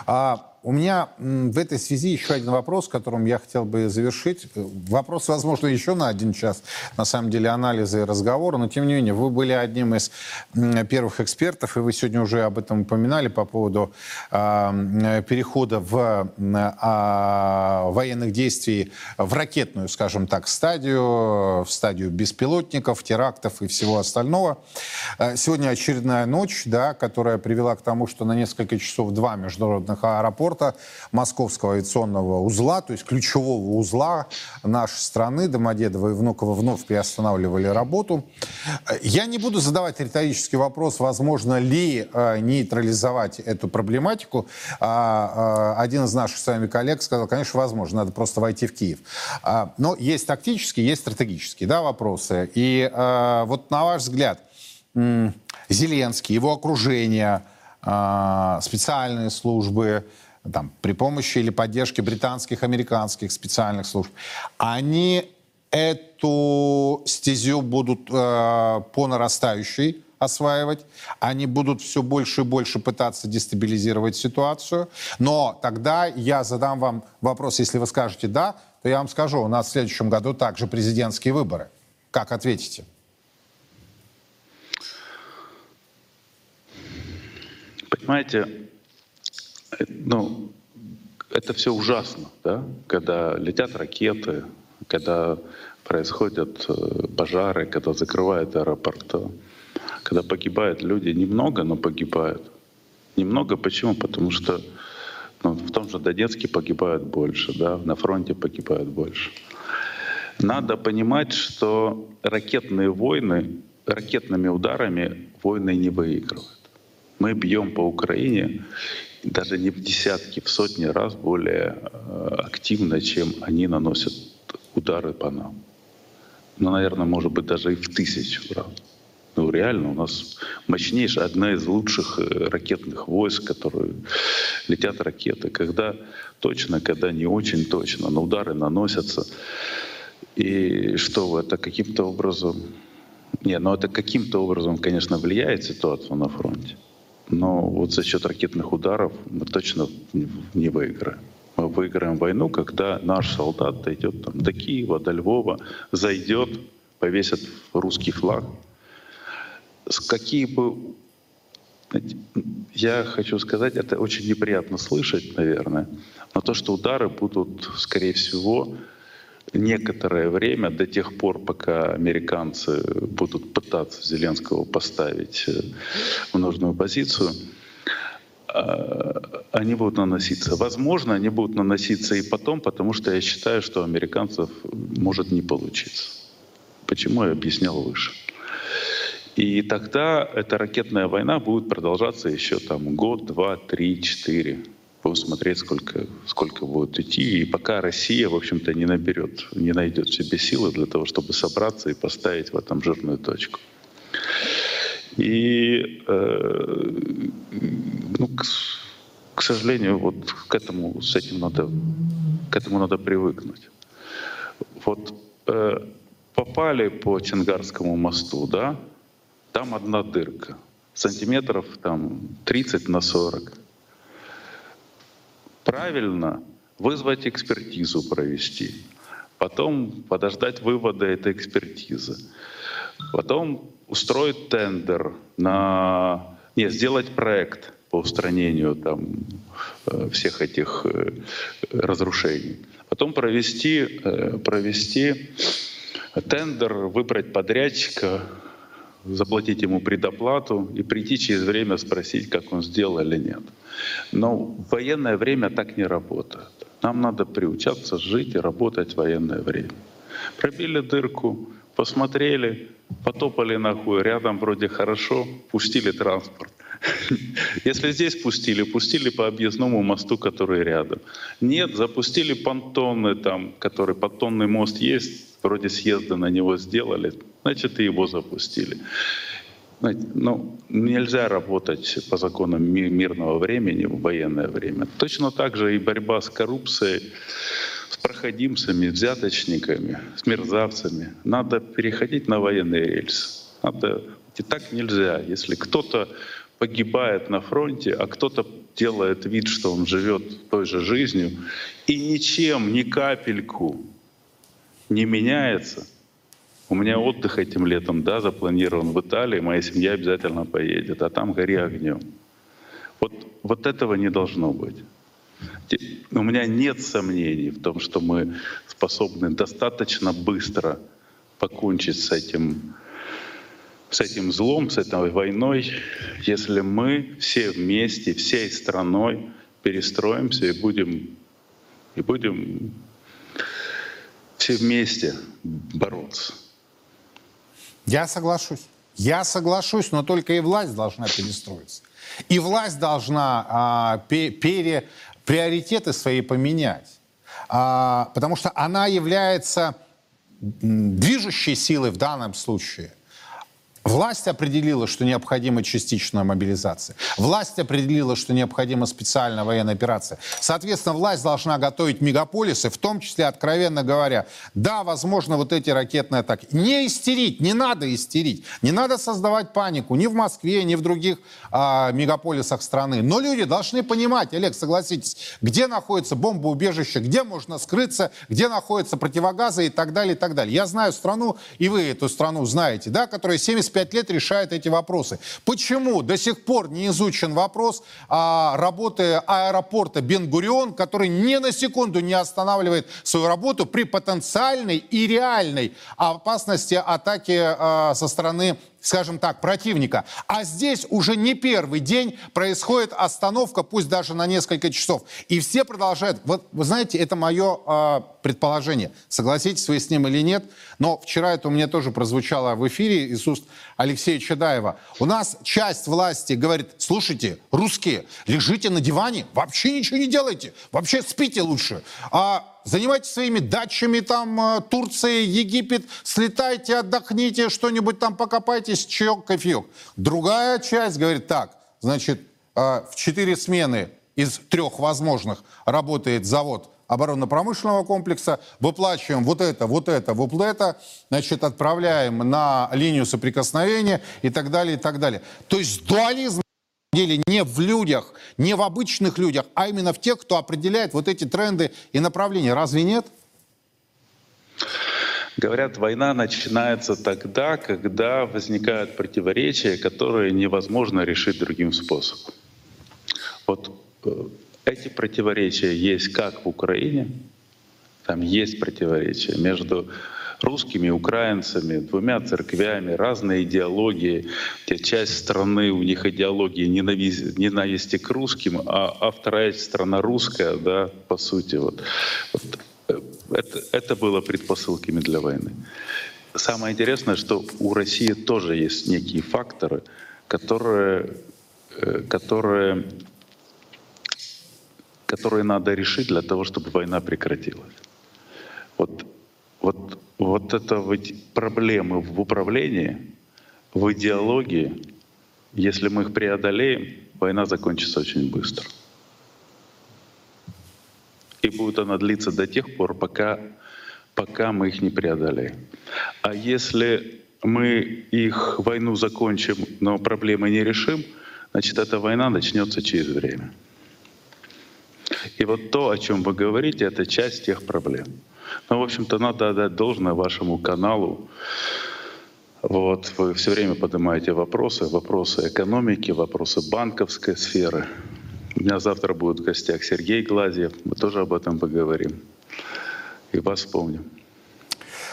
А у меня в этой связи еще один вопрос, которым я хотел бы завершить. Вопрос, возможно, еще на один час, на самом деле, анализа и разговора, но тем не менее, вы были одним из первых экспертов, и вы сегодня уже об этом упоминали по поводу э, перехода в э, военных действий в ракетную, скажем так, стадию, в стадию беспилотников, терактов и всего остального. Э, сегодня очередная ночь, да, которая привела к тому, что на несколько часов два международных аэропорта аэропорта Московского авиационного узла, то есть ключевого узла нашей страны, Домодедово и Внуково вновь приостанавливали работу. Я не буду задавать риторический вопрос, возможно ли э, нейтрализовать эту проблематику. А, э, один из наших с вами коллег сказал, конечно, возможно, надо просто войти в Киев. А, но есть тактические, есть стратегические да, вопросы. И э, вот на ваш взгляд, Зеленский, его окружение, а, специальные службы, там, при помощи или поддержке британских, американских специальных служб, они эту стезю будут э, по нарастающей осваивать, они будут все больше и больше пытаться дестабилизировать ситуацию. Но тогда я задам вам вопрос, если вы скажете «да», то я вам скажу, у нас в следующем году также президентские выборы. Как ответите? Понимаете, ну, это все ужасно, да? когда летят ракеты, когда происходят э, пожары, когда закрывают аэропорты, когда погибают люди. Немного, но погибают. Немного почему? Потому что ну, в том же Донецке погибают больше, да? на фронте погибают больше. Надо понимать, что ракетные войны, ракетными ударами войны не выигрывают. Мы бьем по Украине, даже не в десятки, в сотни раз более э, активно, чем они наносят удары по нам. Ну, наверное, может быть, даже и в тысячу раз. Ну, реально, у нас мощнейшая, одна из лучших э, ракетных войск, которые летят ракеты. Когда точно, когда не очень точно, но удары наносятся. И что это каким-то образом... Не, ну это каким-то образом, конечно, влияет ситуацию на фронте но вот за счет ракетных ударов мы точно не выиграем. Мы выиграем войну, когда наш солдат дойдет там, до Киева, до Львова, зайдет, повесит русский флаг. С какие бы... Я хочу сказать, это очень неприятно слышать, наверное, но то, что удары будут, скорее всего, некоторое время, до тех пор, пока американцы будут пытаться Зеленского поставить э, в нужную позицию, э, они будут наноситься. Возможно, они будут наноситься и потом, потому что я считаю, что у американцев может не получиться. Почему я объяснял выше. И тогда эта ракетная война будет продолжаться еще там год, два, три, четыре будем смотреть, сколько, сколько будет идти. И пока Россия, в общем-то, не наберет, не найдет в себе силы для того, чтобы собраться и поставить в этом жирную точку. И, э, ну, к, к сожалению, вот к этому, с этим надо, к этому надо привыкнуть. Вот э, попали по Чангарскому мосту, да, там одна дырка, сантиметров там 30 на 40 правильно вызвать экспертизу провести, потом подождать вывода этой экспертизы, потом устроить тендер на... Нет, сделать проект по устранению там, э, всех этих э, разрушений. Потом провести, э, провести тендер, выбрать подрядчика, заплатить ему предоплату и прийти через время спросить, как он сделал или нет. Но в военное время так не работает. Нам надо приучаться жить и работать в военное время. Пробили дырку, посмотрели, потопали нахуй, рядом вроде хорошо, пустили транспорт. [laughs] Если здесь пустили, пустили по объездному мосту, который рядом. Нет, запустили понтоны там, который понтонный мост есть, вроде съезда на него сделали, значит и его запустили. Ну, нельзя работать по законам мирного времени в военное время. Точно так же и борьба с коррупцией, с проходимцами, взяточниками, с мерзавцами. Надо переходить на военные рельсы. Надо... И так нельзя. Если кто-то погибает на фронте, а кто-то делает вид, что он живет той же жизнью, и ничем, ни капельку не меняется. У меня отдых этим летом, да, запланирован в Италии, моя семья обязательно поедет, а там гори огнем. Вот, вот этого не должно быть. У меня нет сомнений в том, что мы способны достаточно быстро покончить с этим, с этим злом, с этой войной, если мы все вместе, всей страной перестроимся и будем, и будем все вместе бороться. Я соглашусь. Я соглашусь, но только и власть должна перестроиться. И власть должна а, пере, приоритеты свои поменять. А, потому что она является движущей силой в данном случае. Власть определила, что необходима частичная мобилизация. Власть определила, что необходима специальная военная операция. Соответственно, власть должна готовить мегаполисы, в том числе, откровенно говоря, да, возможно, вот эти ракетные атаки. Не истерить, не надо истерить. Не надо создавать панику ни в Москве, ни в других а, мегаполисах страны. Но люди должны понимать, Олег, согласитесь, где находится бомбоубежище, где можно скрыться, где находятся противогазы и так далее, и так далее. Я знаю страну, и вы эту страну знаете, да, которая 75 25 лет решает эти вопросы. Почему до сих пор не изучен вопрос а, работы аэропорта Бен-Гурион, который ни на секунду не останавливает свою работу при потенциальной и реальной опасности атаки а, со стороны скажем так, противника. А здесь уже не первый день происходит остановка, пусть даже на несколько часов. И все продолжают. Вот, вы знаете, это мое э, предположение. Согласитесь вы с ним или нет. Но вчера это у меня тоже прозвучало в эфире из уст Алексея Чадаева. У нас часть власти говорит, слушайте, русские, лежите на диване, вообще ничего не делайте, вообще спите лучше. А занимайтесь своими дачами, там, э, Турция, Египет, слетайте, отдохните, что-нибудь там покопайтесь, чаек, кофеек. Другая часть говорит так, значит, э, в четыре смены из трех возможных работает завод оборонно-промышленного комплекса, выплачиваем вот это, вот это, вот это, значит, отправляем на линию соприкосновения и так далее, и так далее. То есть дуализм деле не в людях, не в обычных людях, а именно в тех, кто определяет вот эти тренды и направления. Разве нет? Говорят, война начинается тогда, когда возникают противоречия, которые невозможно решить другим способом. Вот э, эти противоречия есть как в Украине, там есть противоречия между русскими, украинцами, двумя церквями, разные идеологии. Часть страны, у них идеология ненависти, ненависти к русским, а, а вторая страна русская, да, по сути. Вот. вот э, это, это было предпосылками для войны. Самое интересное, что у России тоже есть некие факторы, которые, э, которые, которые надо решить для того, чтобы война прекратилась. Вот, вот вот это вот проблемы в управлении, в идеологии, если мы их преодолеем, война закончится очень быстро. И будет она длиться до тех пор, пока, пока мы их не преодолеем. А если мы их войну закончим, но проблемы не решим, значит, эта война начнется через время. И вот то, о чем вы говорите, это часть тех проблем. Ну, в общем-то, надо отдать должное вашему каналу. Вот, вы все время поднимаете вопросы, вопросы экономики, вопросы банковской сферы. У меня завтра будет в гостях Сергей Глазьев. Мы тоже об этом поговорим. И вас вспомним.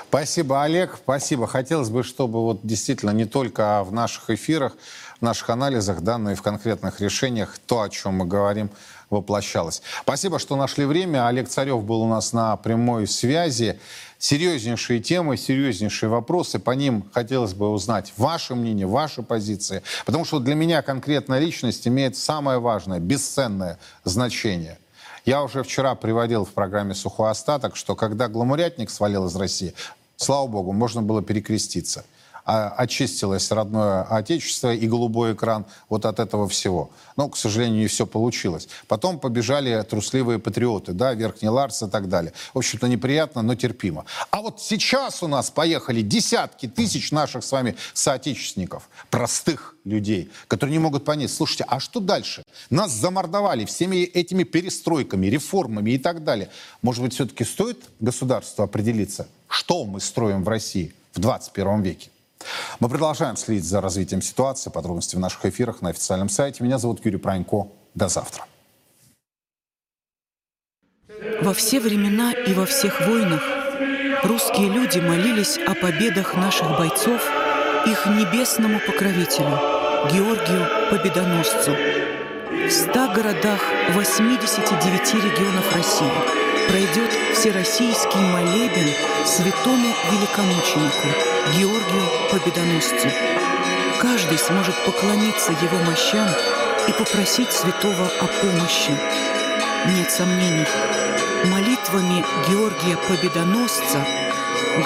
Спасибо, Олег. Спасибо. Хотелось бы, чтобы вот действительно не только в наших эфирах, в наших анализах, да, но и в конкретных решениях то, о чем мы говорим, воплощалось. Спасибо, что нашли время. Олег Царев был у нас на прямой связи. Серьезнейшие темы, серьезнейшие вопросы. По ним хотелось бы узнать ваше мнение, ваши позиции. Потому что для меня конкретная личность имеет самое важное, бесценное значение. Я уже вчера приводил в программе «Сухой остаток», что когда гламурятник свалил из России, слава богу, можно было перекреститься. А, очистилось родное отечество и голубой экран вот от этого всего. Но, к сожалению, не все получилось. Потом побежали трусливые патриоты, да, Верхний Ларс и так далее. В общем-то, неприятно, но терпимо. А вот сейчас у нас поехали десятки тысяч наших с вами соотечественников, простых людей, которые не могут понять, слушайте, а что дальше? Нас замордовали всеми этими перестройками, реформами и так далее. Может быть, все-таки стоит государству определиться, что мы строим в России в 21 веке? Мы продолжаем следить за развитием ситуации. Подробности в наших эфирах на официальном сайте. Меня зовут Юрий Пронько. До завтра. Во все времена и во всех войнах русские люди молились о победах наших бойцов их небесному покровителю, Георгию Победоносцу. В ста городах 89 регионов России пройдет всероссийский молебен святому великомученику Георгию Победоносцу. Каждый сможет поклониться его мощам и попросить святого о помощи. Нет сомнений, молитвами Георгия Победоносца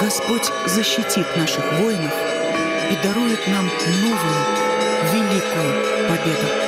Господь защитит наших воинов и дарует нам новую, великую победу.